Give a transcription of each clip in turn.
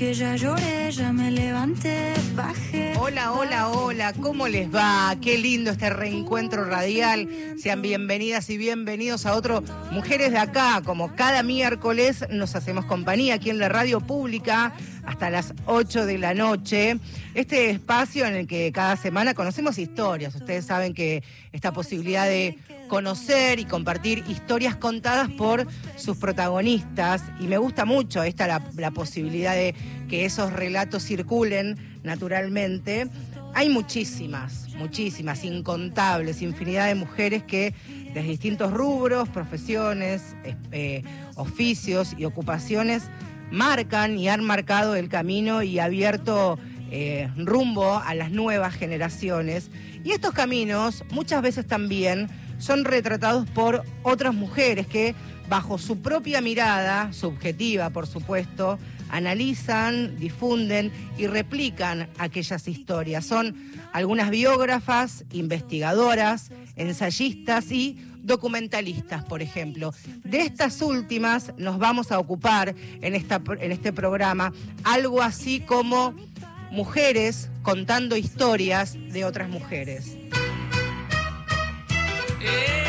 que ya lloré, ya me levanté, bajé. Hola, hola, hola, ¿cómo les va? Qué lindo este reencuentro radial. Sean bienvenidas y bienvenidos a otro Mujeres de Acá. Como cada miércoles nos hacemos compañía aquí en la radio pública hasta las 8 de la noche. Este espacio en el que cada semana conocemos historias. Ustedes saben que esta posibilidad de conocer y compartir historias contadas por sus protagonistas. Y me gusta mucho esta la, posibilidad de que esos relatos circulen naturalmente. Hay muchísimas, muchísimas, incontables, infinidad de mujeres que desde distintos rubros, profesiones, eh, oficios y ocupaciones marcan y han marcado el camino y abierto eh, rumbo a las nuevas generaciones. Y estos caminos muchas veces también son retratados por otras mujeres que bajo su propia mirada, subjetiva por supuesto, analizan, difunden y replican aquellas historias. Son algunas biógrafas, investigadoras, ensayistas y documentalistas, por ejemplo. De estas últimas nos vamos a ocupar en, esta, en este programa algo así como mujeres contando historias de otras mujeres. No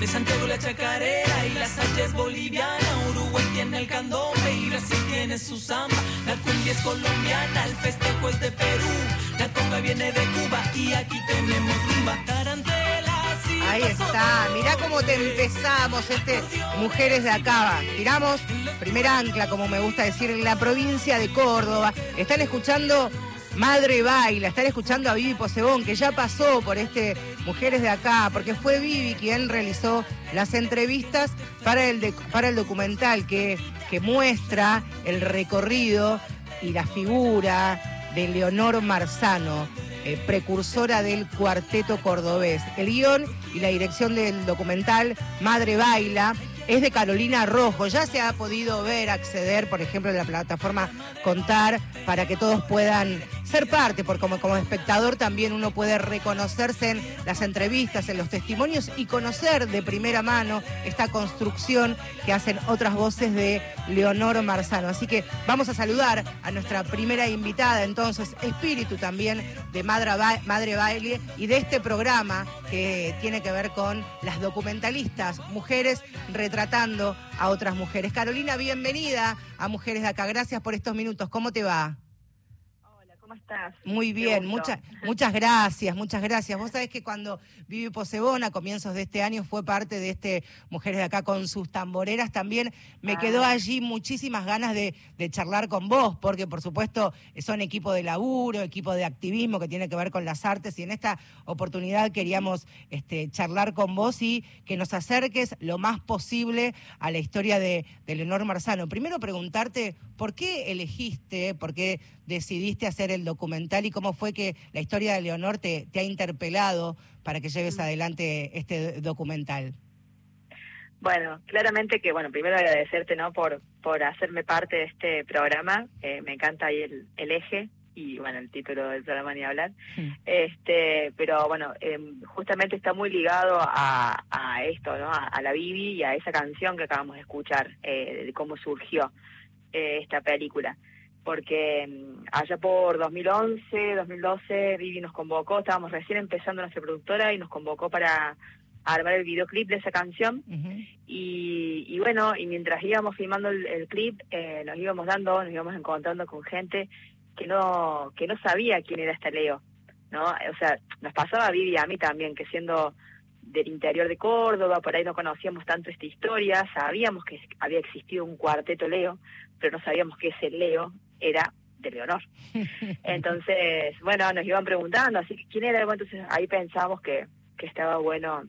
De Santiago la chacarera y la salsa es boliviana. Uruguay tiene el candombe y Brasil tiene su samba. La cumbia es colombiana, el festejo es de Perú. La conga viene de Cuba y aquí tenemos rumba. Ahí está, mirá cómo te empezamos, este Mujeres de Acá. Tiramos primer ancla, como me gusta decir, en la provincia de Córdoba. Están escuchando Madre Baila, están escuchando a Vivi Posebón, que ya pasó por este Mujeres de Acá, porque fue Vivi quien realizó las entrevistas para el, para el documental que, que muestra el recorrido y la figura de Leonor Marzano, eh, precursora del cuarteto cordobés. El guion y la dirección del documental Madre Baila es de Carolina Rojo. Ya se ha podido ver, acceder, por ejemplo, en la plataforma Contar, para que todos puedan ser parte, porque como, como espectador también uno puede reconocerse en las entrevistas, en los testimonios y conocer de primera mano esta construcción que hacen otras voces de Leonor Marzano. Así que vamos a saludar a nuestra primera invitada, entonces, espíritu también de Madre, Ba- Madre Baile y de este programa que tiene que ver con las documentalistas, mujeres retratando a otras mujeres. Carolina, bienvenida a Mujeres de Acá. Gracias por estos minutos. ¿Cómo te va? Hola, ¿cómo ¿Cómo estás? Muy bien, muchas muchas gracias, muchas gracias. Vos sabés que cuando Vivi Posebón a comienzos de este año fue parte de este Mujeres de Acá con sus tamboreras, también me Ah. quedó allí muchísimas ganas de, de charlar con vos, porque por supuesto son equipo de laburo, equipo de activismo que tiene que ver con las artes y en esta oportunidad queríamos este, charlar con vos y que nos acerques lo más posible a la historia de, de Leonor Marzano. Primero preguntarte por qué elegiste, por qué decidiste hacer el documental y cómo fue que la historia de Leonor te, te ha interpelado para que lleves adelante este documental. Bueno, claramente que, bueno, primero agradecerte, ¿no? Por, por hacerme parte de este programa. Eh, me encanta ahí el, el eje y, bueno, el título del programa ni hablar. Mm. Este, pero bueno, eh, justamente está muy ligado a, a esto, ¿no? A, a la Bibi y a esa canción que acabamos de escuchar, eh, de cómo surgió eh, esta película. Porque mm, allá por 2011, 2012, Vivi nos convocó, estábamos recién empezando nuestra productora y nos convocó para armar el videoclip de esa canción. Y, y bueno, y mientras íbamos filmando el, el clip, eh, nos íbamos dando, nos íbamos encontrando con gente que no que no sabía quién era este Leo, ¿no? O sea, nos pasaba a Vivi y a mí también, que siendo del interior de Córdoba, por ahí no conocíamos tanto esta historia, sabíamos que había existido un cuarteto Leo, pero no sabíamos que ese Leo era de Leonor. Entonces, bueno, nos iban preguntando, así que quién era, Bueno, entonces ahí pensamos que, que estaba bueno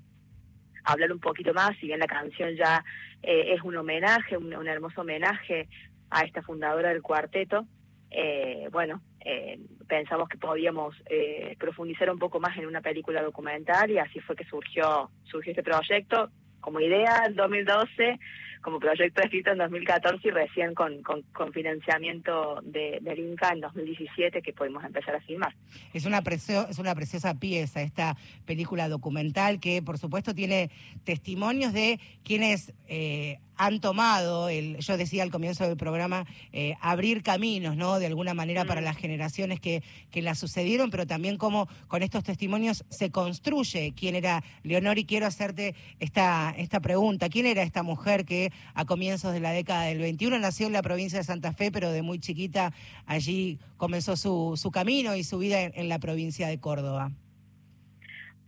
hablar un poquito más, si bien la canción ya eh, es un homenaje, un, hermoso homenaje a esta fundadora del cuarteto, eh, bueno, eh, pensamos que podíamos eh, profundizar un poco más en una película documental y así fue que surgió, surgió este proyecto como idea en 2012, como proyecto escrito en 2014 y recién con, con, financiamiento de, del Inca en 2017 que pudimos empezar a filmar. Es una, precio- es una preciosa pieza esta película documental que por supuesto tiene testimonios de quienes eh, han tomado, el, yo decía al comienzo del programa, eh, abrir caminos, ¿no? De alguna manera para Mm. las generaciones que, que la sucedieron, pero también cómo con estos testimonios se construye quién era Leonor y quiero hacerte esta, esta pregunta. ¿Quién era esta mujer que a comienzos de la década del 21 nació en la provincia de Santa Fe, pero de muy chiquita allí comenzó su, su camino y su vida en, en la provincia de Córdoba?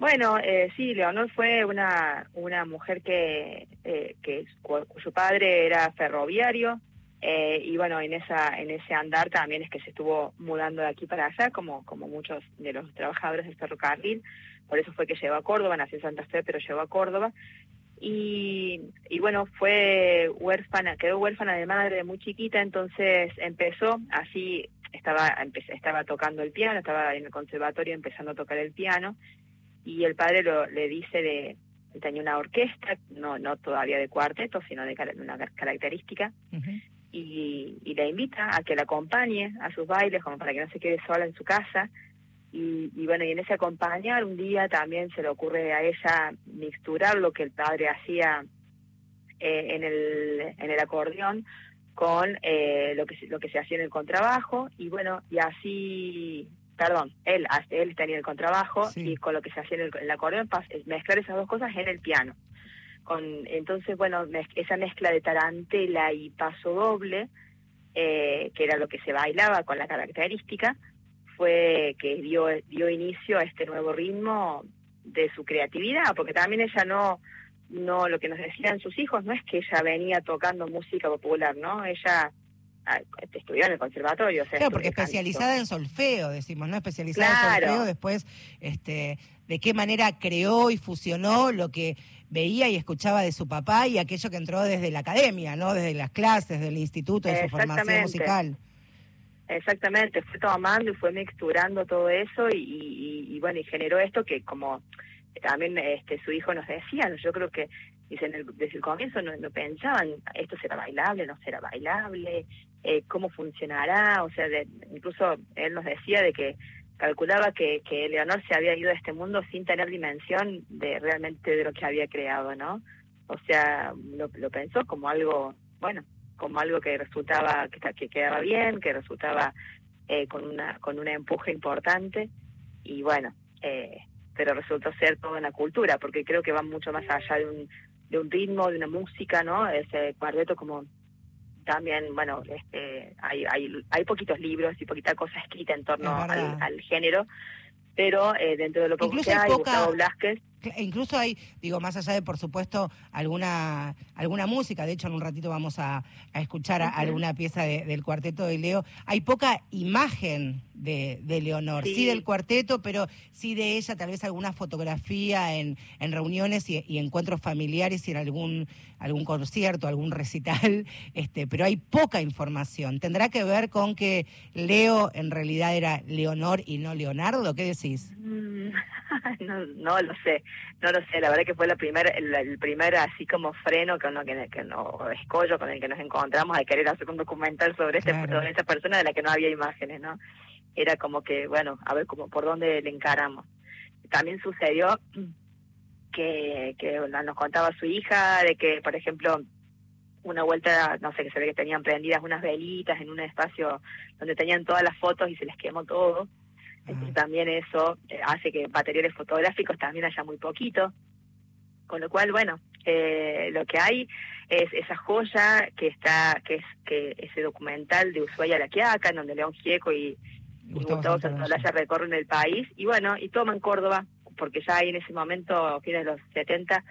Bueno, eh, sí, Leonor fue una, una mujer que, eh, que cu- cuyo padre era ferroviario eh, y bueno, en esa en ese andar también es que se estuvo mudando de aquí para allá, como, como muchos de los trabajadores del ferrocarril. Por eso fue que llegó a Córdoba, nació en Santa Fe, pero llegó a Córdoba. Y, y bueno, fue huérfana, quedó huérfana de madre muy chiquita, entonces empezó así, estaba, estaba tocando el piano, estaba en el conservatorio empezando a tocar el piano y el padre lo, le dice de él tenía una orquesta, no no todavía de cuarteto, sino de una car- característica, y, y la invita a que la acompañe a sus bailes, como para que no se quede sola en su casa. Y, y bueno, y en ese acompañar, un día también se le ocurre a ella mixturar lo que el padre hacía eh, en, el, en el acordeón con eh, lo que lo que se hacía en el contrabajo y bueno y así perdón él él tenía el contrabajo Sí. y con lo que se hacía en el, el acordeón mezclar esas dos cosas en el piano con entonces bueno mez- esa mezcla de tarantela y paso doble eh, que era lo que se bailaba con la característica fue que dio dio inicio a este nuevo ritmo de su creatividad porque también ella no no lo que nos decían sus hijos no es que ella venía tocando música popular no ella estudió en el conservatorio o sea, Claro, porque especializada en solfeo, decimos, ¿no? Especializada en solfeo, después, este, de qué manera creó y fusionó lo que veía y escuchaba de su papá y aquello que entró desde la academia, ¿no? Desde las clases, del instituto, de su formación musical. Exactamente, fue tomando y fue mixturando todo eso y, y- y, bueno, y generó esto que como también este su hijo nos decía, yo creo que dicen el- desde el comienzo no, no pensaban, esto será bailable, no será bailable, eh, cómo funcionará, o sea, de- incluso él nos decía de que calculaba que, que Leonor se había ido a este mundo sin tener dimensión de realmente de lo que había creado, ¿no? O sea, lo, lo pensó como algo, bueno, como algo que resultaba, que, que quedaba bien, que resultaba eh, con una con un empuje importante y bueno, eh, pero resultó ser toda una cultura, porque creo que va mucho más allá de un, de un ritmo, de una música, ¿no? Ese cuarteto como también, bueno, este, hay, hay, hay poquitos libros y poquita cosa escrita en torno al, al género, pero eh, dentro de lo poco que hay, poca- Gustavo Blasquez, Cla- Incluso hay, digo, más allá de, por supuesto, alguna alguna música, de hecho en un ratito vamos a, a escuchar a- alguna pieza de- del cuarteto de Leo, hay poca imagen de, de Leonor, sí. Sí. del cuarteto, pero sí de ella, tal vez alguna fotografía en, en reuniones y, y encuentros familiares y en algún algún concierto, algún recital, este, pero hay poca información. ¿Tendrá que ver con que Leo en realidad era Leonor y no Leonardo? ¿Qué decís? Mm, no, no lo sé, no lo sé. La verdad que fue la primer, el, el primer así como freno que no, que, que no escollo con el que nos encontramos de querer hacer un documental sobre este Claro. sobre esta persona de la que no había imágenes, ¿no? Era como que bueno, a ver cómo por dónde le encaramos. También sucedió que que nos contaba su hija de que por ejemplo una vuelta, no sé, que se ve que tenían prendidas unas velitas en un espacio donde tenían todas las fotos y se les quemó todo. Entonces también eso eh, hace que materiales fotográficos también haya muy poquito. Con lo cual, bueno, eh, lo que hay es esa joya que está, que es que ese documental de Ushuaia a la Quiaca, en donde León Gieco y, y Gustavo. Santaolalla recorren el país y bueno, y toman Córdoba, porque ya ahí en ese momento, a fines de los 70,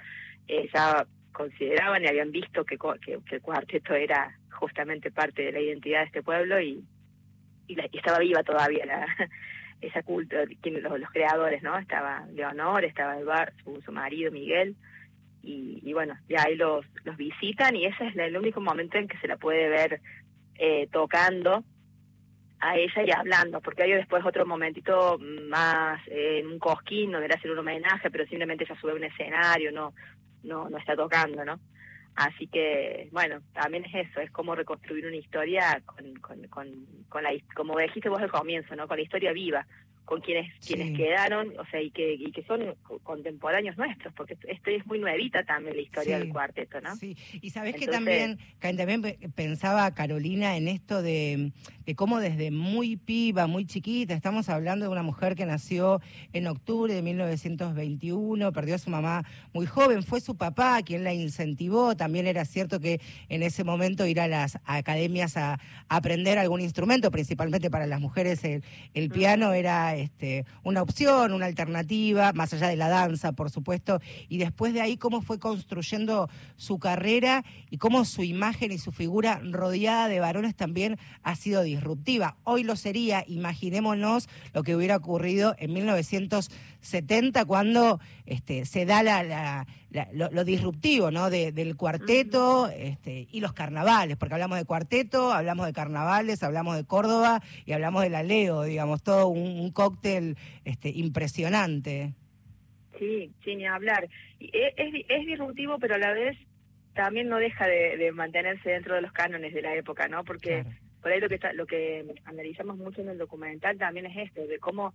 eh, ya consideraban y habían visto que, que, que el cuarteto era justamente parte de la identidad de este pueblo y, y, la- y estaba viva todavía la, esa quien- los, creadores, ¿no? Estaba Leonor, estaba Eduardo, su, marido Miguel, y, bueno, de ahí los, los visitan y ese es el único momento en que se la puede ver eh, tocando a ella y hablando, porque hay después otro momentito más eh, en un cosquín donde le hacen un homenaje, pero simplemente ella sube a un escenario, no, no, no está tocando, ¿no? Así que, bueno, también es eso, es como reconstruir una historia con, con, con, con la, como dijiste vos al comienzo, ¿no? Con la historia viva, con quienes Sí. quienes quedaron, o sea, y que, y que son co- contemporáneos nuestros, porque esto, es muy nuevita también la historia Sí. del cuarteto, ¿no? Sí, y sabes que también, que también pe- pensaba Carolina en esto de, de cómo desde muy piba, muy chiquita, estamos hablando de una mujer que nació en octubre de 1921, perdió a su mamá muy joven, fue su papá quien la incentivó, también era cierto que en ese momento ir a las academias a, a aprender algún instrumento, principalmente para las mujeres el, el piano era este, una opción, una alternativa, más allá de la danza, por supuesto, y después de ahí cómo fue construyendo su carrera y cómo su imagen y su figura rodeada de varones también ha sido disruptiva. Hoy lo sería, imaginémonos lo que hubiera ocurrido en 1970 cuando este, se da la, la- la- lo, lo disruptivo ¿no? de- del cuarteto este, y los carnavales, porque hablamos de cuarteto, hablamos de carnavales, hablamos de Córdoba y hablamos de la Leo, digamos, todo un, un cóctel este, impresionante. Sí, sin ni hablar. E- es, di- es disruptivo, pero a la vez también no deja de, de mantenerse dentro de los cánones de la época, ¿no? Porque Claro. por ahí lo que está, lo que analizamos mucho en el documental también es esto, de cómo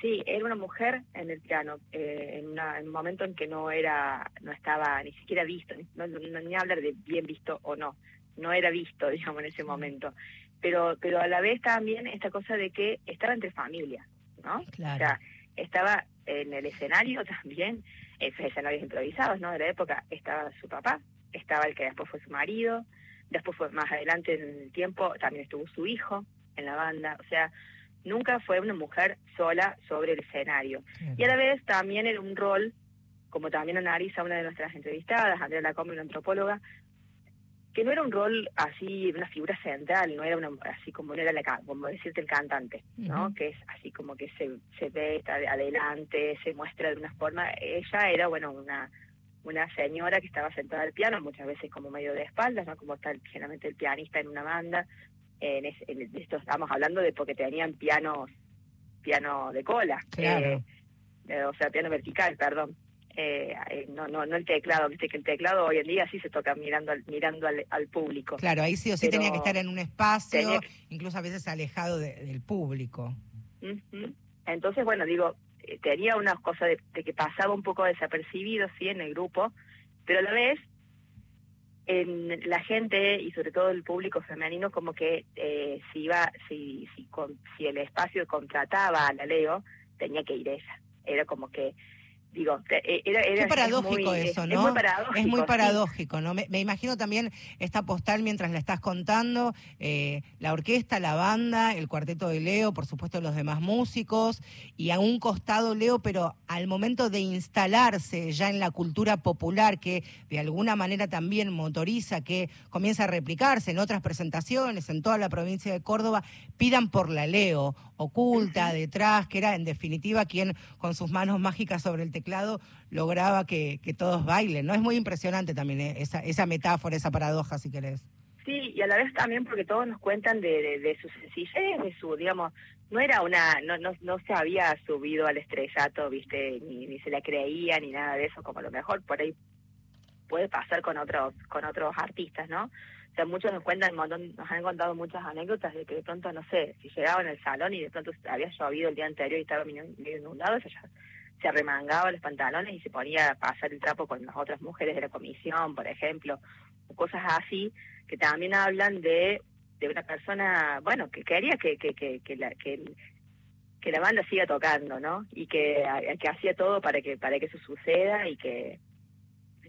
sí, era una mujer en el piano, eh, en, una- en un momento en que no era, no estaba ni siquiera visto, ni, no- no- ni hablar de bien visto o no, no era visto, digamos, en ese momento. Pero, pero a la vez también esta cosa de que estaba entre familias, ¿no? O Claro. sea, estaba en el escenario también, esos escenarios improvisados, ¿no? De la época, estaba su papá, estaba el que después fue su marido, después fue más adelante en el tiempo, también estuvo su hijo en la banda, o sea, nunca fue una mujer sola sobre el escenario. Y a la vez también era un rol, como también analiza una de nuestras entrevistadas, Andrea Lacombe, una antropóloga, que no era un rol así, una figura central, no era una, así como no era la, como decirte el cantante, ¿no? Que es así como que se, se ve, está de adelante, se muestra de una forma. Ella era, bueno, una una señora que estaba sentada al piano, muchas veces como medio de espaldas, ¿no? Como está generalmente el pianista en una banda. En, es- en esto estamos hablando de porque tenían pianos, piano de cola. Claro. eh, eh, o sea, piano vertical, perdón. Eh, eh, no, no, no el teclado, viste que el teclado hoy en día sí se toca mirando al, mirando al, al público. Claro, ahí sí o sí tenía que estar en un espacio, que- incluso a veces alejado de- del público. Entonces, bueno, digo, tenía una cosa de, de que pasaba un poco desapercibido, sí, en el grupo, pero a la vez en la gente y sobre todo el público femenino como que eh, si iba si si con- si el espacio contrataba a la Leo tenía que ir ella. Era como que digo, eh, era, era Qué es paradójico muy- eso, es- ¿no? Es muy paradójico. Es muy sí. paradójico, ¿no? Me, me imagino también esta postal mientras la estás contando, eh, la orquesta, la banda, el cuarteto de Leo, por supuesto los demás músicos, y a un costado Leo, pero al momento de instalarse ya en la cultura popular, que de alguna manera también motoriza, que comienza a replicarse en otras presentaciones, en toda la provincia de Córdoba, pidan por la Leo, oculta, detrás, que era en definitiva quien con sus manos mágicas sobre el teclado lograba que, todos bailen, ¿no? Es muy impresionante también eh, esa, esa metáfora, esa paradoja, si querés. Sí, y a la vez también porque todos nos cuentan de, de, de su sencillez, de su, digamos, no era una, no, no, no se había subido al estrellato, viste, ni, ni se la creía, ni nada de eso, como a lo mejor por ahí puede pasar con otros, con otros artistas, ¿no? O sea, muchos nos cuentan un montón, nos han contado muchas anécdotas de que de pronto, no sé, si llegaban al salón y de pronto había llovido el día anterior y estaba medio inundado, ella se arremangaba los pantalones y se ponía a pasar el trapo con las otras mujeres de la comisión, por ejemplo, cosas así que también hablan de, de una persona, bueno, que quería que, que, que, que la, que, que la banda siga tocando, ¿no? Y que, que hacía todo para que, para que eso suceda y que,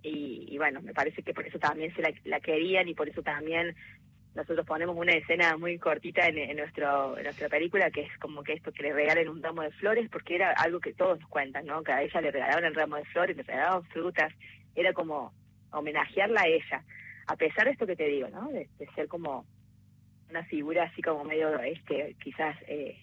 y, y bueno, me parece que por eso también se la, la querían y por eso también nosotros ponemos una escena muy cortita en, en nuestro nuestra película que es como que esto que le regalen un ramo de flores porque era algo que todos nos cuentan no que a ella le regalaban el ramo de flores le regalaban frutas era como homenajearla a ella. A pesar de esto que te digo no de, de ser como una figura así como medio este quizás eh,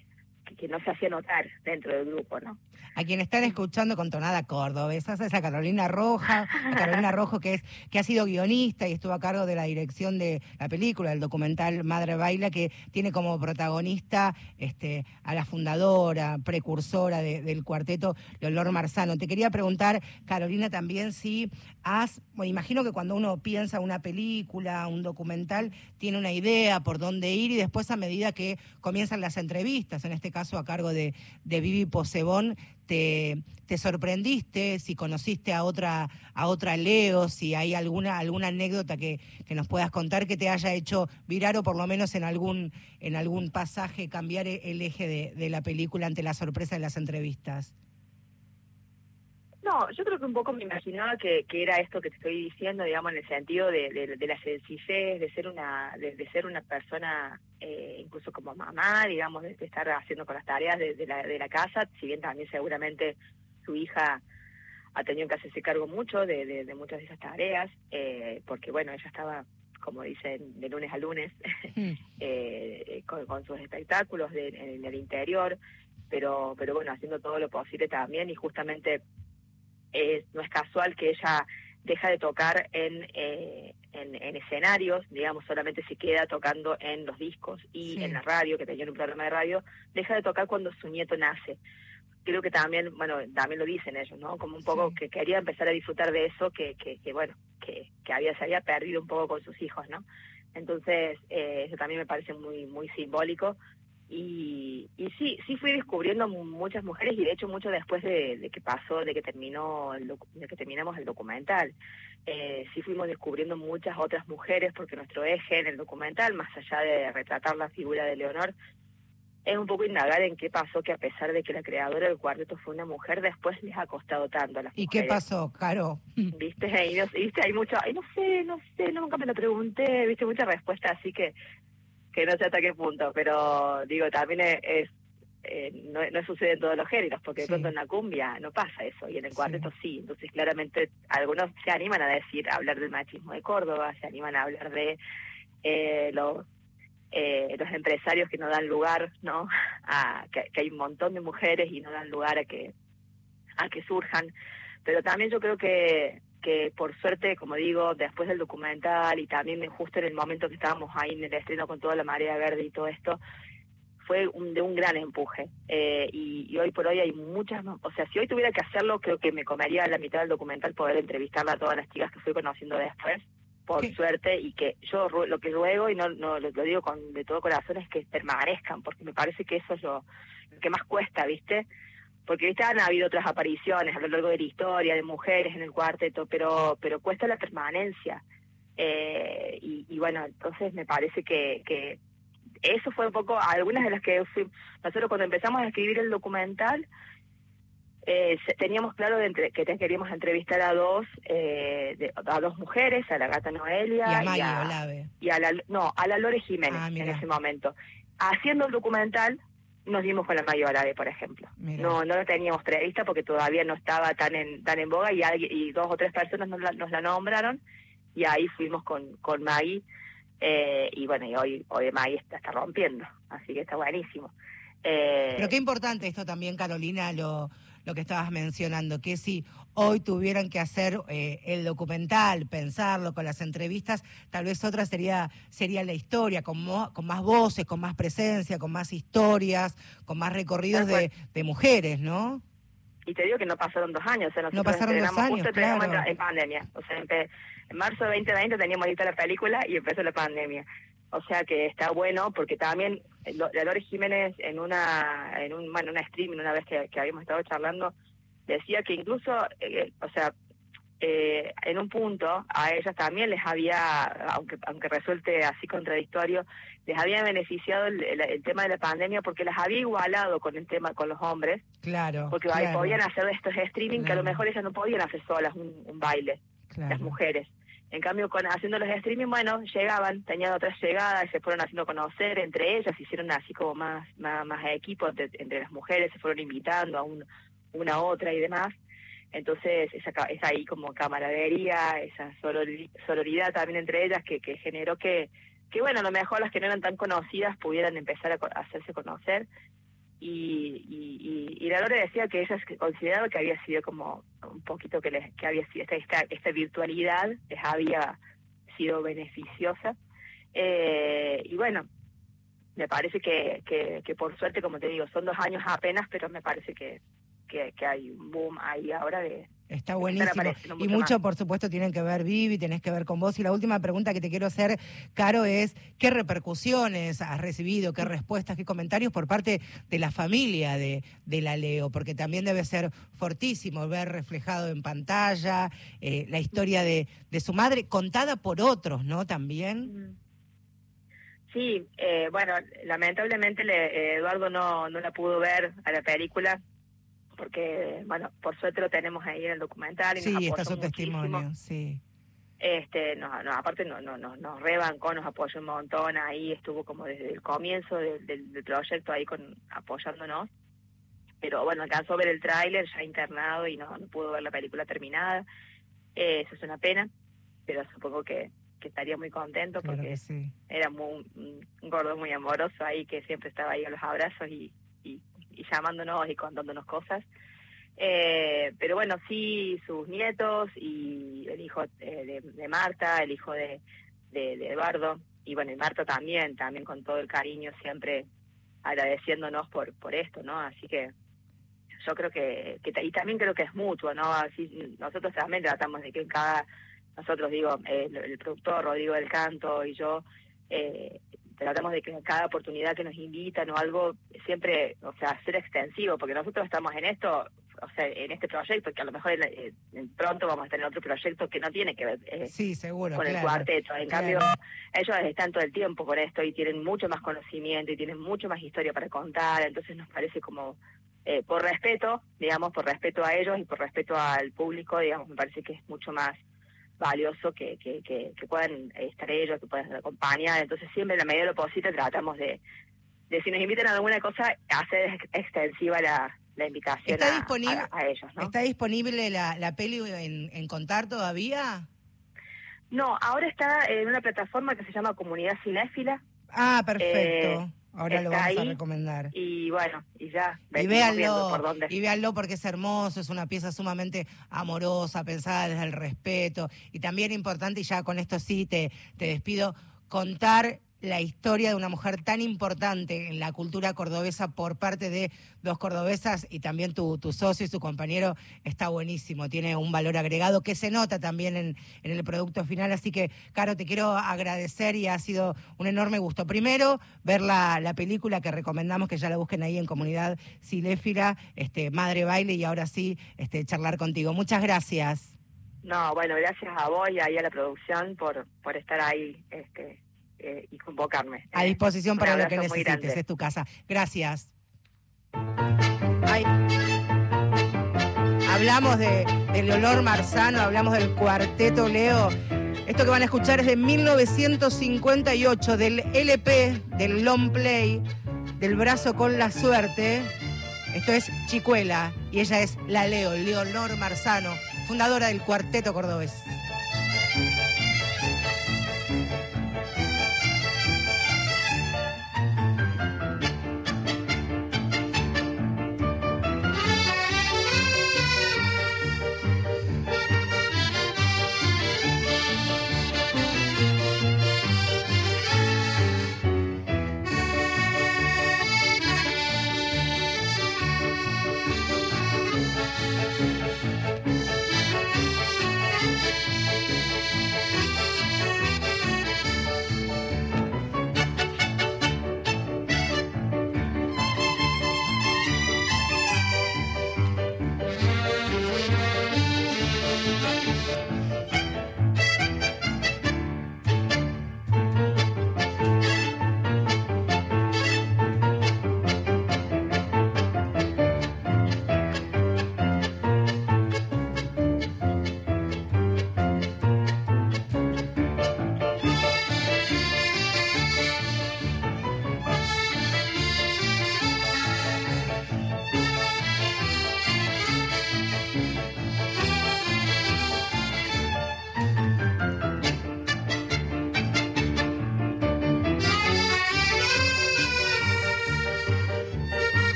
que, no se hacía notar dentro del grupo no A quien están escuchando con tonada cordobesa, es a Carolina Roja, a Carolina Rojo, que es que ha sido guionista y estuvo a cargo de la dirección de la película, el documental Madre Baila, que tiene como protagonista este, a la fundadora, precursora de- del cuarteto, Leonor Marzano. Te quería preguntar, Carolina, también si has, bueno, imagino que cuando uno piensa una película, un documental, tiene una idea por dónde ir y después a medida que comienzan las entrevistas, en este caso a cargo de, de Vivi Posebón, te, te sorprendiste, si conociste a otra, a otra Leo, si hay alguna, alguna anécdota que, que nos puedas contar que te haya hecho virar o por lo menos en algún, en algún pasaje cambiar el eje de, de la película ante la sorpresa de las entrevistas. No, yo creo que un poco me imaginaba que, que era esto que te estoy diciendo, digamos, en el sentido de, de, de la sencillez, de ser una, de, de ser una persona, eh, incluso como mamá, digamos, de, estar haciendo con las tareas de, la, de la casa, si bien también seguramente su hija ha tenido que hacerse cargo mucho de, de, de muchas de esas tareas, eh, porque bueno, ella estaba, como dicen, de lunes a lunes eh, con, con sus espectáculos de- en el interior, pero, pero bueno, haciendo todo lo posible también y justamente eh, no es casual que ella deja de tocar en, eh, en, en escenarios, digamos, solamente se queda tocando en los discos y Sí. en la radio, que tenía un programa de radio, deja de tocar cuando su nieto nace. Creo que también, bueno, también lo dicen ellos, ¿no? Como un poco Sí. que quería empezar a disfrutar de eso, que, que, que bueno, que, que había, se había perdido un poco con sus hijos, ¿no? Entonces, eh, eso también me parece muy, muy simbólico. Y, y sí, sí fui descubriendo mu- muchas mujeres y de hecho mucho después de, de que pasó, de que terminó, el docu- de que terminamos el documental, eh, sí fuimos descubriendo muchas otras mujeres porque nuestro eje en el documental, más allá de retratar la figura de Leonor, es un poco indagar en qué pasó que a pesar de que la creadora del cuarteto fue una mujer, después les ha costado tanto a las ¿Y qué pasó, Caro? ¿Viste? Y no, viste, hay mucho, ay, no sé, no sé, nunca me lo pregunté, viste, mucha respuesta, así que que no sé hasta qué punto, pero digo, también es, es, eh, no, no sucede en todos los géneros, porque de Sí. pronto en la cumbia no pasa eso, y en el Sí. cuarteto sí, entonces claramente algunos se animan a decir, a hablar del machismo de Córdoba, se animan a hablar de eh, los eh, los empresarios que no dan lugar, ¿no? A, que, que hay un montón de mujeres y no dan lugar a que a que surjan, pero también yo creo que que por suerte, como digo, después del documental y también justo en el momento que estábamos ahí en el estreno con toda la marea verde y todo esto, fue un, de un gran empuje. Eh, y, y hoy por hoy hay muchas, más- o sea, si hoy tuviera que hacerlo, creo que me comería la mitad del documental poder entrevistarla a todas las chicas que fui conociendo después, por ¿Qué? suerte, y que yo lo que ruego, y no, no lo, lo digo con de todo corazón, es que permanezcan, porque me parece que eso es lo, lo que más cuesta, ¿viste? Porque viste han habido otras apariciones a lo largo de la historia de mujeres en el cuarteto pero pero cuesta la permanencia Eh, y, y bueno entonces me parece que, que eso fue un poco algunas de las que fui nosotros cuando empezamos a escribir el documental eh, teníamos claro de entre- que queríamos entrevistar a dos, eh, de- a dos mujeres, a la gata Noelia Y a Olave. y a la, no, a la Lore Jiménez Ah, en mira. ese momento. Haciendo el documental, nos dimos con la Olave, por ejemplo. Mira. No, no la teníamos prevista porque todavía no estaba tan en, tan en boga y, alguien- y dos o tres personas nos la, nos la nombraron y ahí fuimos con, con Maggie eh, y bueno, y hoy, hoy Maggie está, está rompiendo, así que está buenísimo. Eh, Pero qué importante esto también, Carolina, lo, lo que estabas mencionando, que si hoy tuvieran que hacer eh, el documental, pensarlo con las entrevistas, tal vez otra sería sería la historia, con, mo- con más voces, con más presencia, con más historias, con más recorridos de, de mujeres, ¿no? Y te digo que no pasaron dos años, o sea, nosotros pasaron dos años, justo claro. en, pandemia. O sea, en marzo de 2020 teníamos lista la película y empezó la pandemia. O sea que está bueno porque también eh, la Lore Jiménez en una en un bueno, una streaming una vez que, que habíamos estado charlando decía que incluso eh, o sea eh, en un punto a ellas también les había aunque aunque resulte así contradictorio les había beneficiado el, el- el tema de la pandemia porque las había igualado con el tema con los hombres Claro. porque claro, podían hacer estos streaming que a lo mejor ellas no podían hacer solas un, un baile, claro. las mujeres. En cambio, con haciendo los streaming, bueno, llegaban, tenían otras llegadas, se fueron haciendo conocer entre ellas, hicieron así como más más, más equipo entre, entre las mujeres, se fueron invitando a un, una otra y demás. Entonces, esa, esa ahí como camaradería, esa sorori- sororidad también entre ellas que, que generó que, que, bueno, a lo mejor las que no eran tan conocidas pudieran empezar a hacerse conocer y, y, y, y la Lore decía que ella consideraba que había sido como un poquito que les, que había sido esta, esta, esta virtualidad les había sido beneficiosa. Eh, y bueno me parece que, que, que por suerte como te digo son dos años apenas pero me parece que, que, que hay un boom ahí ahora de Está buenísimo. Y mucho mucho, más. por supuesto, tienen que ver, Vivi, tenés que ver con vos. Y la última pregunta que te quiero hacer, Caro, es ¿qué repercusiones has recibido, qué respuestas, qué comentarios por parte de la familia de, de la Leo? Porque también debe ser fortísimo ver reflejado en pantalla eh, la historia de, de su madre, contada por otros, ¿no? También. Sí, eh, bueno, lamentablemente le- eh, Eduardo no, no la pudo ver a la película porque, bueno, por suerte lo tenemos ahí en el documental y nos Sí, apoyó está su muchísimo. testimonio, sí. Este, no, no, aparte no, no, no, nos rebancó, nos apoyó un montón, ahí estuvo como desde el comienzo del, del, del proyecto ahí con apoyándonos. Pero bueno, alcanzó a ver el tráiler ya internado y no, no pudo ver la película terminada. Eh, eso es una pena, pero supongo que, que estaría muy contento porque sí. era muy, un gordo muy amoroso ahí que siempre estaba ahí a los abrazos y, y, llamándonos y contándonos cosas. Eh, pero bueno, sí, sus nietos y el hijo eh, de, de Marta, el hijo de, de, de Eduardo, y bueno, y Marta también, también con todo el cariño, siempre agradeciéndonos por, por esto, ¿no? Así que yo creo que, y también creo que es mutuo, ¿no? Así nosotros también tratamos de que en cada, nosotros digo, el, el productor Rodrigo del Canto y yo, eh, tratamos de que cada oportunidad que nos invitan o algo, siempre, o sea, ser extensivo, porque nosotros estamos en esto, o sea, en este proyecto, que a lo mejor pronto vamos a tener otro proyecto que no tiene que ver eh, Sí, seguro. con el cuarteto. En claro. cambio, ellos están todo el tiempo con esto y tienen mucho más conocimiento y tienen mucho más historia para contar, entonces nos parece como, eh, por respeto, digamos, por respeto a ellos y por respeto al público, digamos, me parece que es mucho más valioso que, que, que, que puedan estar ellos, que puedan acompañar, entonces siempre en la medida de lo posible tratamos de, de si nos invitan a alguna cosa, hacer ex- extensiva la, la invitación ¿Está a, disponible- a- a ellos, ¿no? ¿Está disponible la, la peli en, en contar todavía? No, ahora está en una plataforma que se llama Comunidad Cinéfila, Ah, perfecto. Eh, Ahora lo vamos a recomendar. y bueno, y ya, Y véanlo, por dónde. y véanlo porque es hermoso, es una pieza sumamente amorosa, pensada desde el respeto. Y también importante, y ya con esto sí te, te despido, contar la historia de una mujer tan importante en la cultura cordobesa por parte de dos cordobesas y también tu, tu socio y su compañero está buenísimo, tiene un valor agregado que se nota también en, en el producto final. Así que, Caro, te quiero agradecer y ha sido un enorme gusto. Primero, ver la, la película que recomendamos que ya la busquen ahí en comunidad Ciléfila, este, Madre Baile, y ahora sí, este, charlar contigo. Muchas gracias. No, bueno, gracias a vos y ahí a la producción por, por estar ahí este, eh, y convocarme. A Eh, disposición para lo que necesites, es tu casa. Gracias. Ay. Hablamos de, del olor marzano, hablamos del cuarteto Leo. Esto que van a escuchar es de 1958, del LP, del long play, del brazo con la suerte. Esto es Chicuela y ella es la Leo, Leonor Marzano, fundadora del cuarteto cordobés.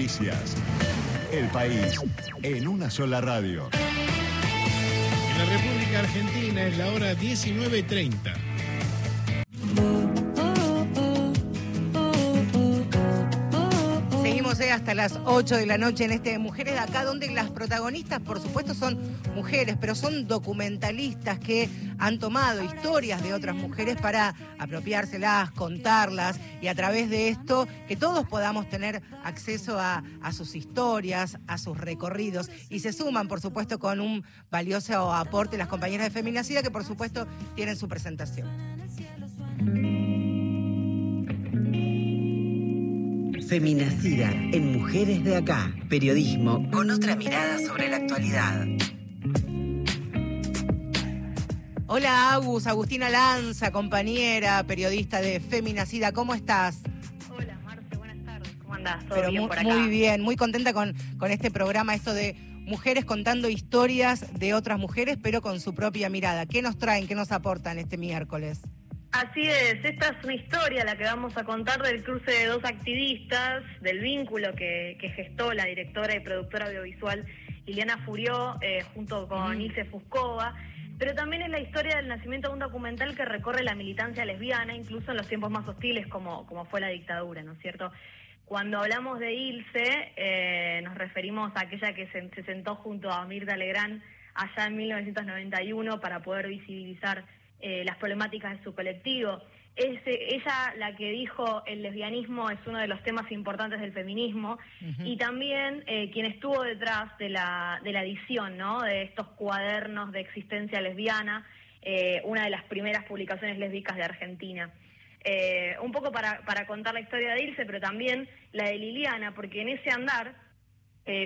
Noticias. El país en una sola radio. En la República Argentina es la hora 19.30. Seguimos eh, hasta las 8 de la noche en este Mujeres de Acá, donde las protagonistas, por supuesto, son mujeres, pero son documentalistas que han tomado historias de otras mujeres para apropiárselas, contarlas y a través de esto que todos podamos tener acceso a, sus historias, a sus recorridos. Y se suman, por supuesto, con un valioso aporte las compañeras de Feminacida que, por supuesto, tienen su presentación. Feminacida en Mujeres de Acá. Periodismo con otra mirada sobre la actualidad. Hola Agus, Agustina Lanza, compañera, periodista de Feminacida, ¿cómo estás? Hola, Marce, buenas tardes. ¿Cómo andás? ¿Todo Pero bien muy, por acá? muy bien, muy contenta con, con este programa, esto de mujeres contando historias de otras mujeres, pero con su propia mirada. ¿Qué nos traen, qué nos aportan este miércoles? Así es, esta es una historia la que vamos a contar del cruce de dos activistas, del vínculo que, que gestó la directora y productora audiovisual Liliana Furió eh, junto con Mm. Ilse Fuscova, pero también es la historia del nacimiento de un documental que recorre la militancia lesbiana, incluso en los tiempos más hostiles como, como fue la dictadura, ¿no es cierto? Cuando hablamos de Ilse, eh, nos referimos a aquella que se, se sentó junto a Mirta Legrand allá en 1991 para poder visibilizar eh, las problemáticas de su colectivo. Es ella la que dijo el lesbianismo es uno de los temas importantes del feminismo y también eh, quien estuvo detrás de la, de la edición ¿no? de estos cuadernos de existencia lesbiana, eh, una de las primeras publicaciones lésbicas de Argentina. Eh, un poco para, para contar la historia de Ilse, pero también la de Liliana, porque en ese andar,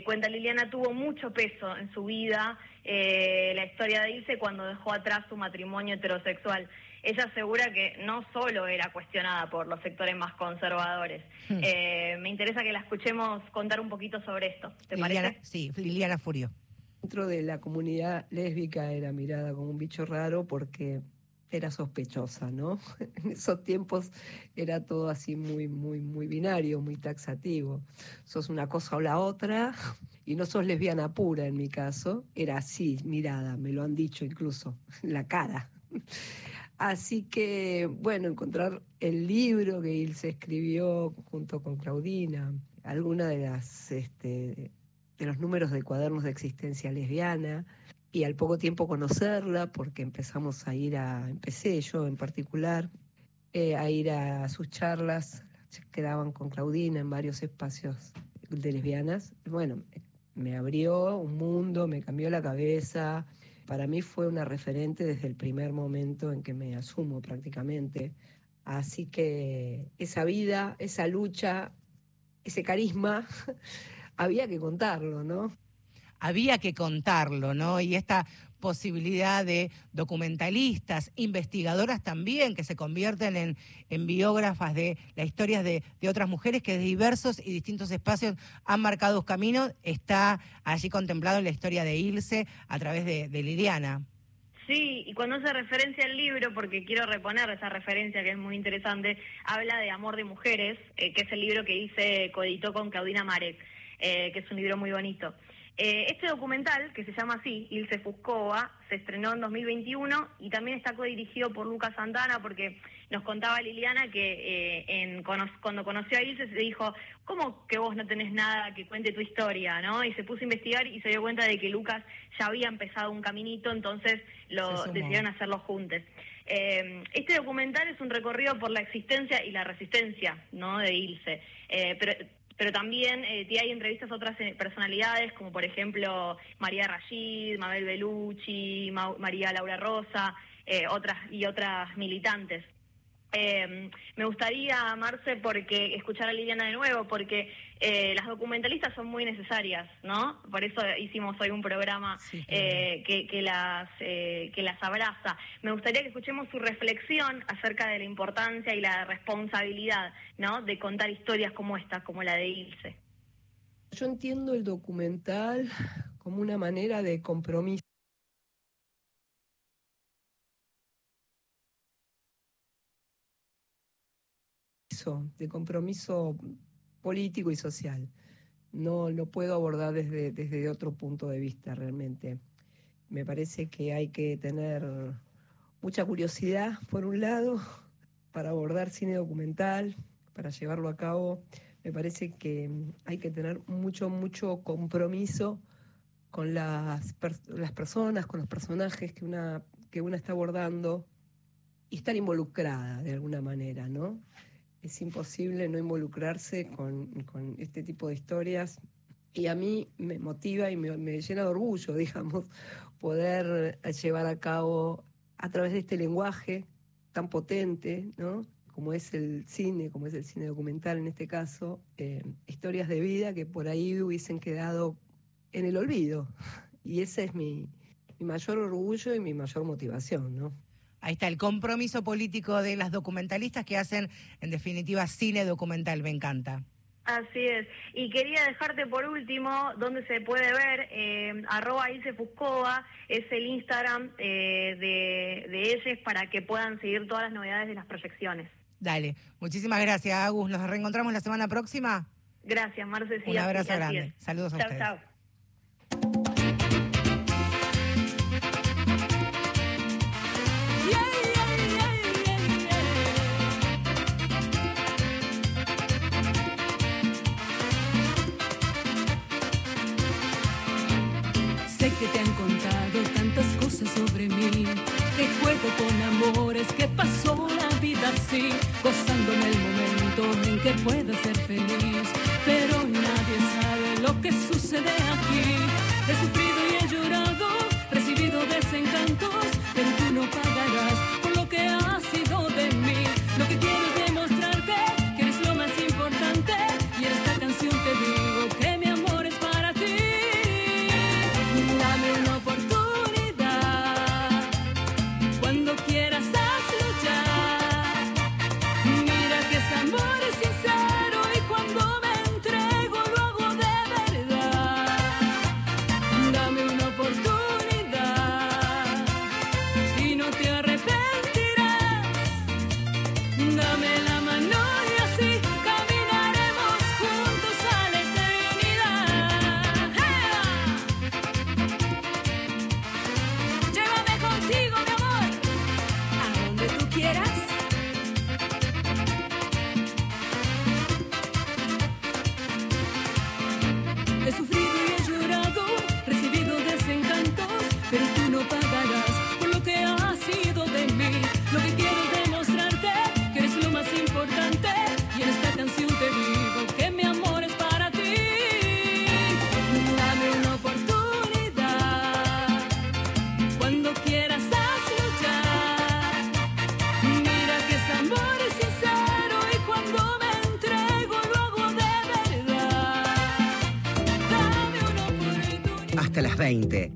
cuenta Liliana, tuvo mucho peso en su vida la historia de Ilse cuando dejó atrás su matrimonio heterosexual. Ella asegura que no solo era cuestionada por los sectores más conservadores. Hmm. Eh, me interesa que la escuchemos contar un poquito sobre esto. ¿Te Liliana, parece? sí, Liliana Furio. Dentro de la comunidad lésbica era mirada como un bicho raro porque era sospechosa, ¿no? En esos tiempos era todo así muy, muy, muy binario, muy taxativo. Sos una cosa o la otra, y no sos lesbiana pura en mi caso. Era así, mirada, me lo han dicho incluso, la cara. Así que, bueno, encontrar el libro que Ilse escribió junto con Claudina, alguna de las este, de los números de cuadernos de existencia lesbiana, y al poco tiempo conocerla, porque empezamos a ir a, empecé yo en particular, eh, a ir a sus charlas, que daban con Claudina en varios espacios de lesbianas. Bueno, me abrió un mundo, me cambió la cabeza. Para mí fue una referente desde el primer momento en que me asumo prácticamente. Así que esa vida, esa lucha, ese carisma, había que contarlo, ¿no? había que contarlo, ¿no? Y esta posibilidad de documentalistas, investigadoras también, que se convierten en, en biógrafas de las historias de, de, otras mujeres que de diversos y distintos espacios han marcado sus caminos, está allí contemplado en la historia de Ilse a través de, de Liliana. Sí, y cuando hace referencia al libro, porque quiero reponer esa referencia que es muy interesante, habla de Amor de Mujeres, eh, que es el libro que hice, coeditó con Claudina Marek, eh, que es un libro muy bonito. Eh, este documental, que se llama así, Ilse Fuscova, se estrenó en 2021 y también está codirigido por Lucas Santana porque nos contaba Liliana que eh, en, cuando conoció a Ilse se dijo, ¿cómo que vos no tenés nada que cuente tu historia? ¿no? Y se puso a investigar y se dio cuenta de que Lucas ya había empezado un caminito, entonces lo decidieron hacerlo juntos. Eh, este documental es un recorrido por la existencia y la resistencia ¿no? de Ilse, eh, pero pero también eh, hay entrevistas a otras eh, personalidades, como por ejemplo María Rashid, Mabel Belucci, Ma María Laura Rosa, eh, otras y otras militantes. Eh, me gustaría, Marce, porque escuchar a Liliana de nuevo, porque eh, las documentalistas son muy necesarias, ¿no? Por eso hicimos hoy un programa sí, eh, que, que, las, que las abraza. Me gustaría que escuchemos su reflexión acerca de la importancia y la responsabilidad, ¿no? De contar historias como esta, como la de Ilse. Yo entiendo el documental como una manera de compromiso de compromiso político y social. No lo puedo abordar desde, desde otro punto de vista realmente. Me parece que hay que tener mucha curiosidad, por un lado, para abordar cine documental, para llevarlo a cabo. Me parece que hay que tener mucho, mucho compromiso con las, las personas, con los personajes que una, que una está abordando y estar involucrada de alguna manera, ¿no? Es imposible no involucrarse con, este tipo de historias. Y a mí me motiva y me, me, llena de orgullo, digamos, poder llevar a cabo a través de este lenguaje tan potente, ¿no? como es el cine, como es el cine documental en este caso, eh, historias de vida que por ahí hubiesen quedado en el olvido. Y ese es mi, mi mayor orgullo y mi mayor motivación, ¿no? Ahí está el compromiso político de las documentalistas que hacen, en definitiva, cine documental. Me encanta. Así es. Y quería dejarte por último donde se puede ver, eh, arroba Ilse Fuscova, es el Instagram eh, de, de ellos para que puedan seguir todas las novedades de las proyecciones. Dale. Muchísimas gracias, Agus. Nos reencontramos la semana próxima. Gracias, Marce. Un abrazo grande. Saludos a chau, ustedes. Chao. Que te han contado tantas cosas sobre mí, que juego con amores, que pasó la vida así, gozándome el momento en que pueda ser feliz. Pero nadie sabe lo que sucede aquí. He sufrido y he llorado, recibido desencantos, pero tú no pagarás por lo que ha sido de mí. Lo que quiero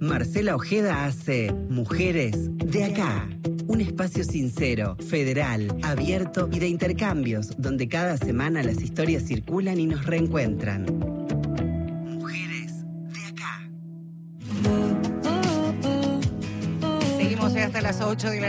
Marcela Ojeda hace Mujeres de acá. Un espacio sincero, federal, abierto y de intercambios, donde cada semana las historias circulan y nos reencuentran.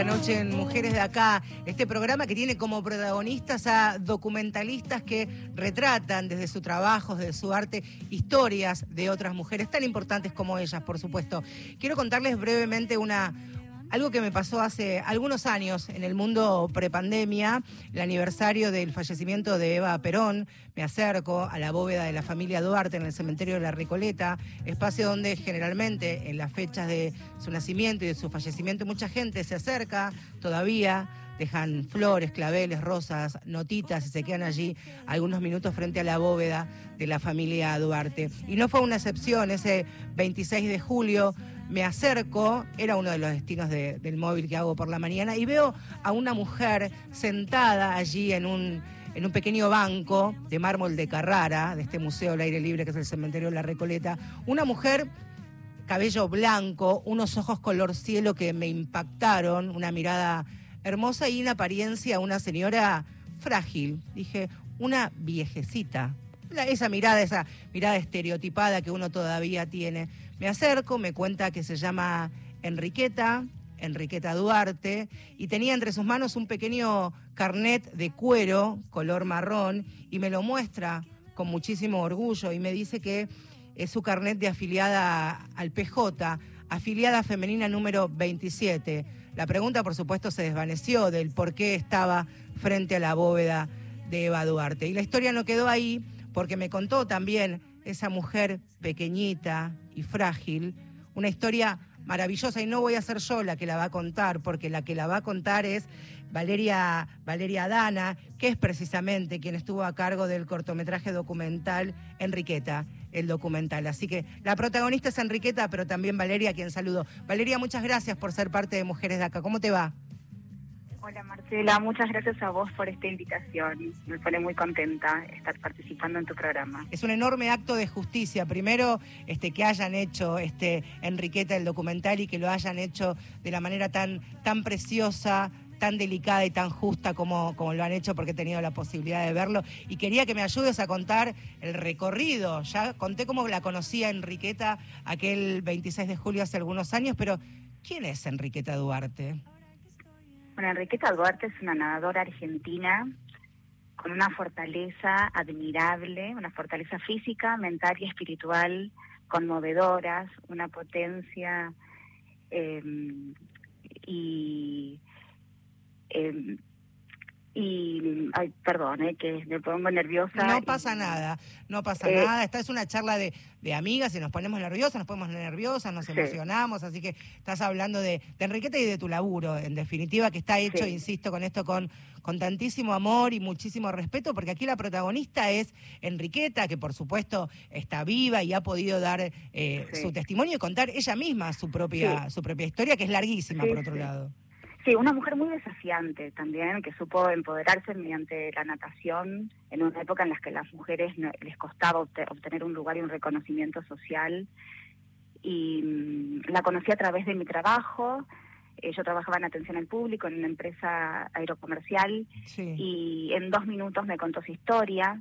Las 8 de la noche en Mujeres de Acá, este programa que tiene como protagonistas a documentalistas que retratan desde su trabajo, desde su arte, historias de otras mujeres tan importantes como ellas, por supuesto. Quiero contarles brevemente una, algo que me pasó hace algunos años en el mundo prepandemia, el aniversario del fallecimiento de Eva Perón. Me acerco a la bóveda de la familia Duarte en el cementerio de la Recoleta, espacio donde generalmente en las fechas de su nacimiento y de su fallecimiento mucha gente se acerca todavía. Dejan flores, claveles, rosas, notitas y se quedan allí algunos minutos frente a la bóveda de la familia Duarte. Y no fue una excepción, ese 26 de julio me acerco, era uno de los destinos de- del móvil que hago por la mañana, y veo a una mujer sentada allí en un, en un pequeño banco de mármol de Carrara, de este museo al aire libre que es el cementerio de la Recoleta. Una mujer cabello blanco, unos ojos color cielo que me impactaron, una mirada hermosa y una apariencia, una señora frágil. Dije, una viejecita. Esa mirada, esa mirada estereotipada que uno todavía tiene. Me acerco, me cuenta que se llama Enriqueta, Enriqueta Duarte, y tenía entre sus manos un pequeño carnet de cuero, color marrón, y me lo muestra con muchísimo orgullo y me dice que es su carnet de afiliada al PJ, afiliada femenina número 27. La pregunta, por supuesto, se desvaneció del por qué estaba frente a la bóveda de Eva Duarte. Y la historia no quedó ahí porque me contó también esa mujer pequeñita frágil, una historia maravillosa y no voy a ser yo la que la va a contar, porque la que la va a contar es Valeria, Valeria Dana, que es precisamente quien estuvo a cargo del cortometraje documental Enriqueta, el documental. Así que la protagonista es Enriqueta, pero también Valeria, quien saludo. Valeria, muchas gracias por ser parte de Mujeres de Acá. ¿Cómo te va? Hola Marcela, muchas gracias a vos por esta invitación. Me pone muy contenta estar participando en tu programa. Es un enorme acto de justicia. Primero, este, que hayan hecho este Enriqueta el documental y que lo hayan hecho de la manera tan, tan preciosa, tan delicada y tan justa como, como lo han hecho, porque he tenido la posibilidad de verlo. Y quería que me ayudes a contar el recorrido. Ya conté cómo la conocía Enriqueta aquel 26 de julio hace algunos años, pero ¿quién es Enriqueta Duarte? Bueno, Enriqueta Duarte es una nadadora argentina con una fortaleza admirable, una fortaleza física, mental y espiritual conmovedoras, una potencia eh, y eh, y ay, perdón, eh, que me pongo nerviosa. No pasa nada, no pasa Eh, nada. Esta es una charla de, de amigas y nos ponemos nerviosas, nos ponemos nerviosas, nos Sí. emocionamos, así que estás hablando de, de Enriqueta y de tu laburo, en definitiva, que está hecho, Sí. insisto, con esto con, con tantísimo amor y muchísimo respeto, porque aquí la protagonista es Enriqueta, que por supuesto está viva y ha podido dar eh, Sí. su testimonio y contar ella misma su propia, su propia historia, que es larguísima, por otro lado. Sí, una mujer muy desafiante también, que supo empoderarse mediante la natación en una época en la que las mujeres no- les costaba obte- obtener un lugar y un reconocimiento social. Y mm, la conocí a través de mi trabajo. Eh, yo trabajaba en atención al público en una empresa aerocomercial Sí. y en dos minutos me contó su historia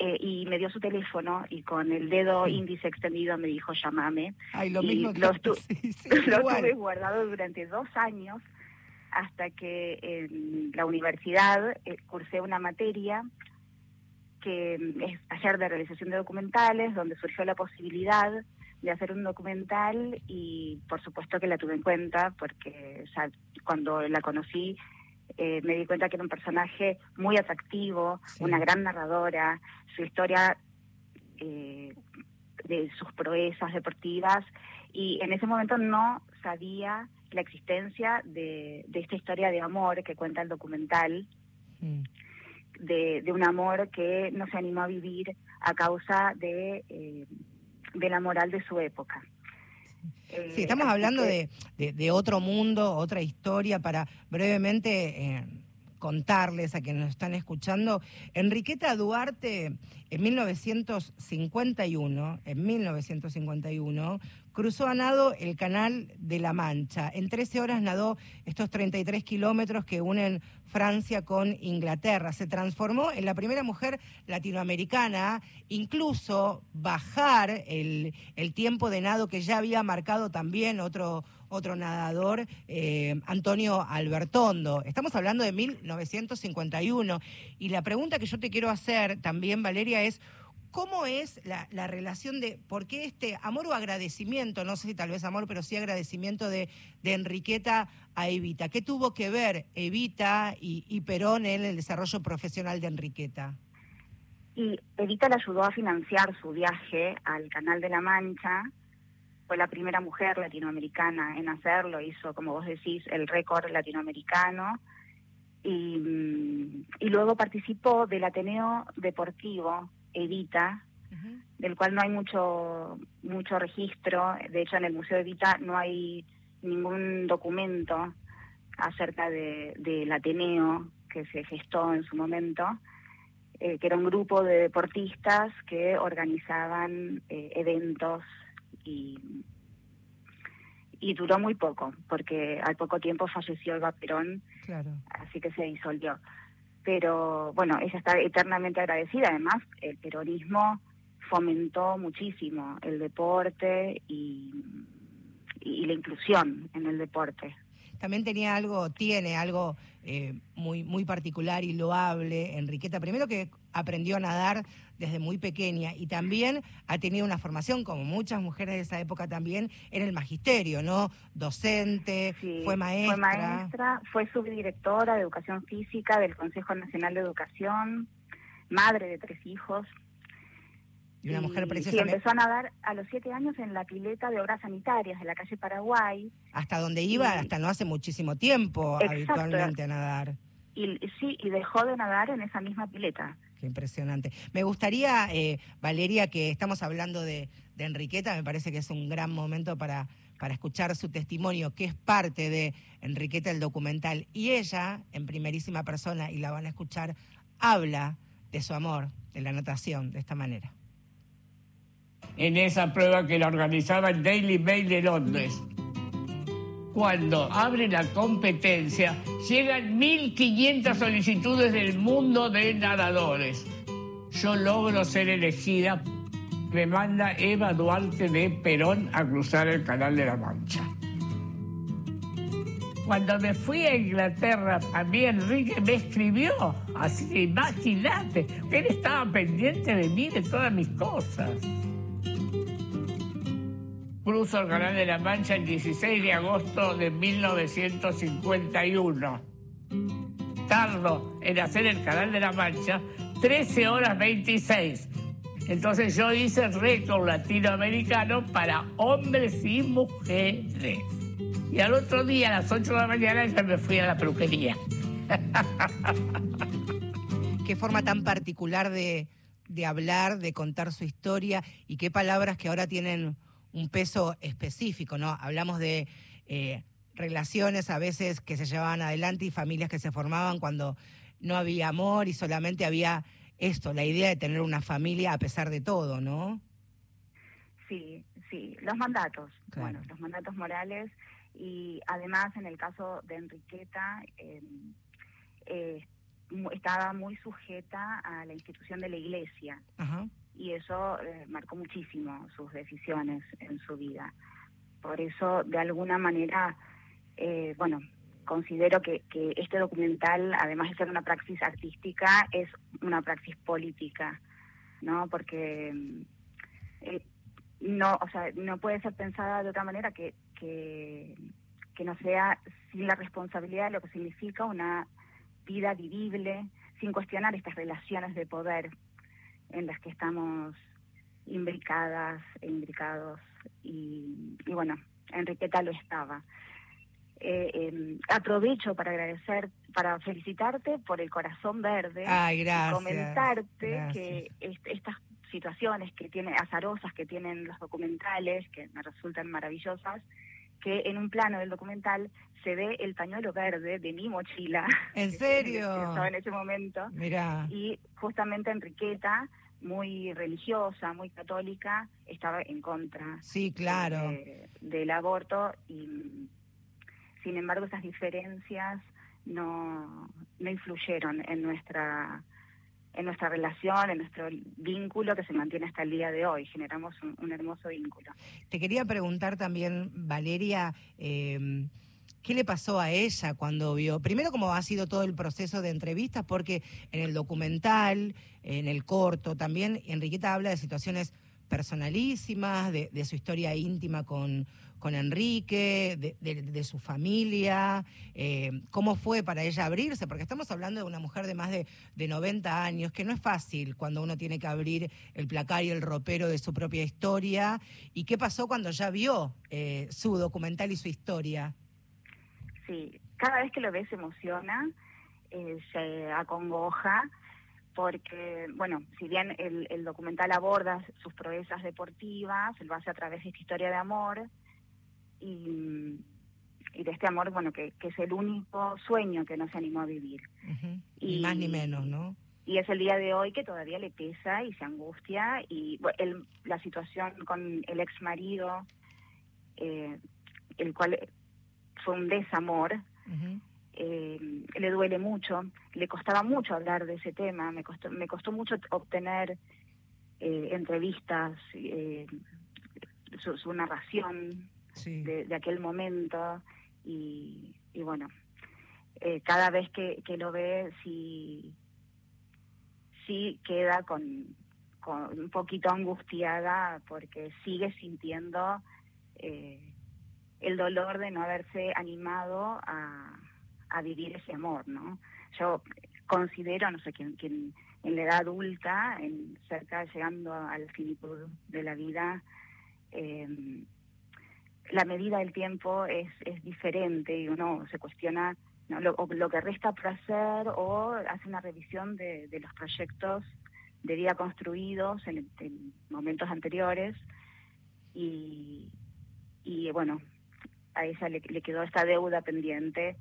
eh, y me dio su teléfono y con el dedo índice extendido me dijo llámame. Ay, lo y mismo que lo estu- sí, sí, lo igual. tuve guardado durante dos años hasta que en la universidad eh, cursé una materia que mm, es taller de realización de documentales, donde surgió la posibilidad de hacer un documental y por supuesto que la tuve en cuenta porque sea, cuando la conocí eh, me di cuenta que era un personaje muy atractivo, Sí. una gran narradora, su historia eh, de sus proezas deportivas y en ese momento no sabía la existencia de, de esta historia de amor que cuenta el documental, Mm. de, de un amor que no se animó a vivir a causa de, eh, de la moral de su época. Eh, Sí, estamos hablando que- de, de- de otro mundo, otra historia, para brevemente eh, contarles a quienes nos están escuchando, Enriqueta Duarte en 1951, en 1951, cruzó a nado el Canal de la Mancha. En 13 horas nadó estos 33 kilómetros que unen Francia con Inglaterra. Se transformó en la primera mujer latinoamericana, incluso bajar el, el tiempo de nado que ya había marcado también otro, otro nadador, eh, Antonio Albertondo. Estamos hablando de 1951. Y la pregunta que yo te quiero hacer también, Valeria, es... ¿Cómo es la, la, relación de, por qué este amor o agradecimiento, no sé si tal vez amor, pero sí agradecimiento de, de Enriqueta a Evita? ¿Qué tuvo que ver Evita y, y, Perón en el desarrollo profesional de Enriqueta? Y Evita le ayudó a financiar su viaje al Canal de la Mancha, fue la primera mujer latinoamericana en hacerlo, hizo, como vos decís, el récord latinoamericano. Y, y, luego participó del Ateneo Deportivo Evita, uh -huh. del cual no hay mucho mucho registro. De hecho, en el Museo Evita no hay ningún documento acerca de, del Ateneo que se gestó en su momento, eh, que era un grupo de deportistas que organizaban eh, eventos y, y duró muy poco, porque al poco tiempo falleció Eva Perón, claro. así que se disolvió. Pero bueno, ella está eternamente agradecida. Además, el peronismo fomentó muchísimo el deporte y, y la inclusión en el deporte también tenía algo, tiene algo eh, muy, muy particular y loable, Enriqueta. Primero que aprendió a nadar desde muy pequeña y también ha tenido una formación, como muchas mujeres de esa época también, en el magisterio, ¿no? Docente, sí, fue maestra. Fue maestra, fue subdirectora de Educación Física del Consejo Nacional de Educación, madre de tres hijos. Y una mujer preciosa. Sí, empezó a nadar a los siete años en la pileta de obras sanitarias de la calle Paraguay. Hasta donde iba, y, hasta no hace muchísimo tiempo, exacto, habitualmente a nadar. Y, sí, y dejó de nadar en esa misma pileta. Qué impresionante. Me gustaría, eh, Valeria, que estamos hablando de, Enriqueta, me parece que es un gran momento para, para escuchar su testimonio, que es parte de Enriqueta el documental. Y ella, en primerísima persona, y la van a escuchar, habla de su amor, de la natación, de esta manera en esa prueba que la organizaba el Daily Mail de Londres. Cuando abre la competencia, llegan 1.500 solicitudes del mundo de nadadores. Yo logro ser elegida. Me manda Eva Duarte de Perón a cruzar el Canal de la Mancha. Cuando me fui a Inglaterra, a mí Enrique me escribió. Así que imagínate, él estaba pendiente de mí, de todas mis cosas cruzo el Canal de la Mancha el 16 de agosto de 1951. Tardo en hacer el Canal de la Mancha 13 horas 26. Entonces yo hice el récord latinoamericano para hombres y mujeres. Y al otro día, a las 8 de la mañana, ya me fui a la peluquería. Qué forma tan particular de, de hablar, de contar su historia y qué palabras que ahora tienen un peso específico, ¿no? Hablamos de eh, relaciones a veces que se llevaban adelante y familias que se formaban cuando no había amor y solamente había esto, la idea de tener una familia a pesar de todo, ¿no? Sí, sí, los mandatos, claro. bueno, los mandatos morales y además en el caso de Enriqueta eh, eh, estaba muy sujeta a la institución de la iglesia. Ajá y eso eh, marcó muchísimo sus decisiones en su vida. Por eso, de alguna manera, eh, bueno, considero que, este documental, además de ser una praxis artística, es una praxis política, ¿no? Porque eh, no, o sea, no puede ser pensada de otra manera que, que no sea sin la responsabilidad de lo que significa una vida vivible, sin cuestionar estas relaciones de poder en las que estamos imbricadas e imbricados y, y bueno, Enriqueta lo estaba. Eh, eh, aprovecho para agradecer, para felicitarte por el corazón verde Ay, gracias, y comentarte gracias. que est estas situaciones que tiene azarosas que tienen los documentales que me resultan maravillosas que en un plano del documental se ve el pañuelo verde de mi mochila. ¿En serio? que estaba en ese momento. Mirá. Y justamente Enriqueta, muy religiosa, muy católica, estaba en contra Sí, claro. de- del aborto y sin embargo esas diferencias no, no influyeron en nuestra en nuestra relación, en nuestro vínculo que se mantiene hasta el día de hoy. Generamos un, hermoso vínculo. Te quería preguntar también, Valeria, eh, ¿qué le pasó a ella cuando vio? Primero, cómo ha sido todo el proceso de entrevistas, porque en el documental, en el corto también, Enriqueta habla de situaciones personalísimas, de, de su historia íntima con, con Enrique, de, su familia, eh, cómo fue para ella abrirse, porque estamos hablando de una mujer de más de, de 90 años, que no es fácil cuando uno tiene que abrir el placar y el ropero de su propia historia, y qué pasó cuando ya vio eh, su documental y su historia. Sí, cada vez que lo ves se emociona, eh, se acongoja, porque, bueno, si bien el, el documental aborda sus proezas deportivas, lo hace a través de esta historia de amor y, y de este amor, bueno, que, que es el único sueño que no se animó a vivir. Ni Y- más ni menos, ¿no? Y es el día de hoy que todavía le pesa y se angustia. Y bueno, el- la situación con el ex marido, el cual fue un desamor, eh, le duele mucho. Le costaba mucho hablar de ese tema. Me costó, me costó mucho obtener eh, entrevistas, eh, su, su narración de, de aquel momento. Y, y bueno, cada vez que, que lo ve, sí, sí queda con, con un poquito angustiada porque sigue sintiendo eh, el dolor de no haberse animado a, a vivir ese amor, ¿no? Yo considero, no sé, que, que en, la edad adulta, en cerca llegando al finitud de la vida, eh, la medida del tiempo es, es diferente y uno se cuestiona lo, que resta por hacer o hace una revisión de, de los proyectos de vida construidos en, en momentos anteriores y, y bueno, a ella le, le quedó esta deuda pendiente.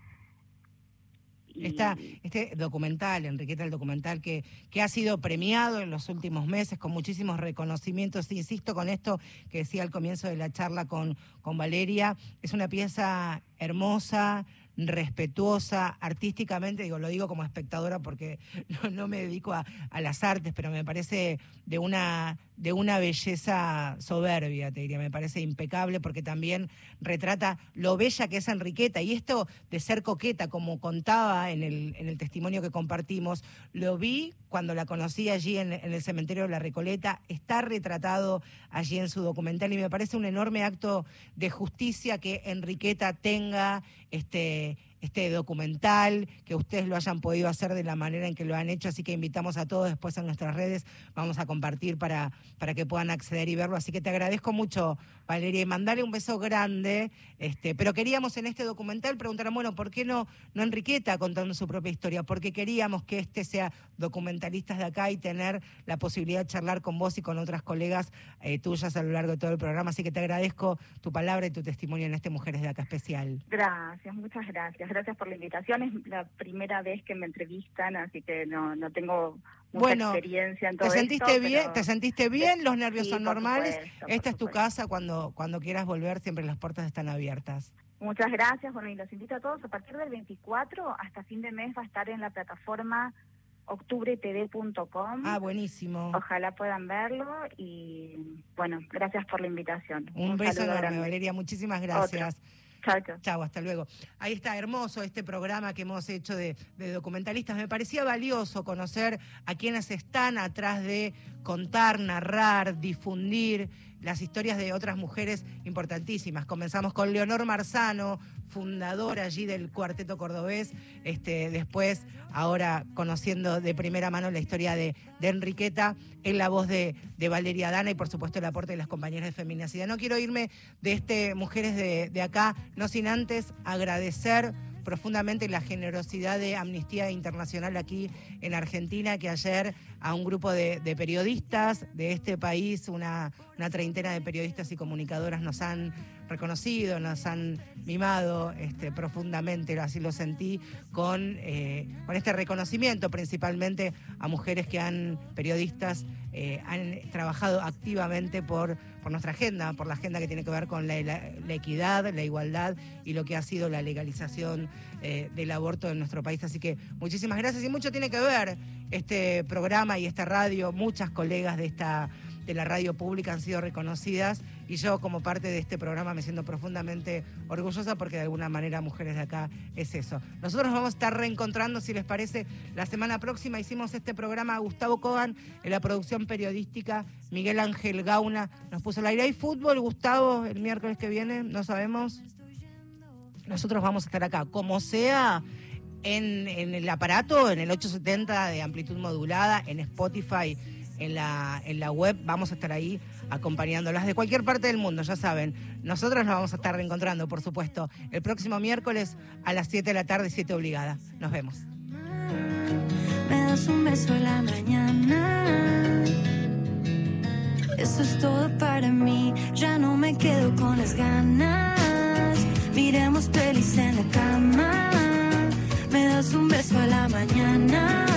Está este documental, Enriqueta, el documental que, que ha sido premiado en los últimos meses con muchísimos reconocimientos. Insisto con esto que decía al comienzo de la charla con, con Valeria, es una pieza hermosa, respetuosa, artísticamente, digo, lo digo como espectadora porque no, no me dedico a, a las artes, pero me parece de una, de una belleza soberbia, te diría, me parece impecable porque también retrata lo bella que es Enriqueta. Y esto de ser coqueta, como contaba en el, en el testimonio que compartimos, lo vi cuando la conocí allí en, en el cementerio de la Recoleta, está retratado allí en su documental y me parece un enorme acto de justicia que Enriqueta tenga este, este documental, que ustedes lo hayan podido hacer de la manera en que lo han hecho, así que invitamos a todos después en nuestras redes, vamos a compartir para, para que puedan acceder y verlo, así que te agradezco mucho, Valeria, y mandarle un beso grande, este, pero queríamos en este documental preguntar, bueno, ¿por qué no, no Enriqueta contando su propia historia? Porque queríamos que este sea documentalistas de acá y tener la posibilidad de charlar con vos y con otras colegas eh, tuyas a lo largo de todo el programa, así que te agradezco tu palabra y tu testimonio en este Mujeres de Acá especial. Gracias, muchas gracias. Gracias por la invitación. Es la primera vez que me entrevistan, así que no, no tengo mucha Bueno, experiencia en ¿Te todo sentiste esto, bien? pero- ¿Te sentiste bien? ¿Los nervios Sí, son normales? supuesto, Esta es tu casa cuando, cuando quieras volver, siempre las puertas están abiertas. Muchas gracias. Bueno, y los invito a todos. A partir del 24 hasta fin de mes va a estar en la plataforma octubretv.com. Ah, buenísimo. Ojalá puedan verlo y bueno, gracias por la invitación. Un, beso enorme, grande. Valeria. Muchísimas gracias. Chao, chao. Hasta luego. Ahí está, hermoso este programa que hemos hecho de, de documentalistas. Me parecía valioso conocer a quienes están atrás de contar, narrar, difundir las historias de otras mujeres importantísimas. Comenzamos con Leonor Marzano, fundadora allí del Cuarteto Cordobés. Este, después, ahora conociendo de primera mano la historia de, de Enriqueta, en la voz de, de Valeria Dana y por supuesto el aporte de las compañeras de Feminacidad. No quiero irme de este Mujeres de, de acá, no sin antes agradecer profundamente la generosidad de Amnistía Internacional aquí en Argentina, que ayer a un grupo de, de periodistas de este país, una, una treintena de periodistas y comunicadoras nos han reconocido, nos han mimado este, profundamente, así lo sentí, con, eh, con este reconocimiento principalmente a mujeres que han, periodistas, eh, han trabajado activamente por, por nuestra agenda, por la agenda que tiene que ver con la, equidad, la igualdad y lo que ha sido la legalización eh, del aborto en nuestro país. Así que muchísimas gracias y mucho tiene que ver este programa y esta radio. Muchas colegas de esta de la radio pública han sido reconocidas y yo como parte de este programa me siento profundamente orgullosa porque de alguna manera Mujeres de Acá es eso. Nosotros nos vamos a estar reencontrando, si les parece, la semana próxima hicimos este programa Gustavo Cogan en la producción periodística, Miguel Ángel Gauna nos puso el aire. ¿Hay fútbol, Gustavo, el miércoles que viene? No sabemos. Nosotros vamos a estar acá, como sea, en, en el aparato, en el 870 de amplitud modulada, en Spotify, en la, en la web, vamos a estar ahí acompañándolas de cualquier parte del mundo, ya saben. Nosotros nos vamos a estar reencontrando, por supuesto, el próximo miércoles a las 7 de la tarde, 7 obligada. Nos vemos. Me das un beso a la mañana. Eso es todo para mí. Ya no me quedo con las ganas. Miremos pelis en la cama. Me das un beso a la mañana.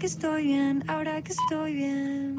Que estoy bien, ahora que estoy bien.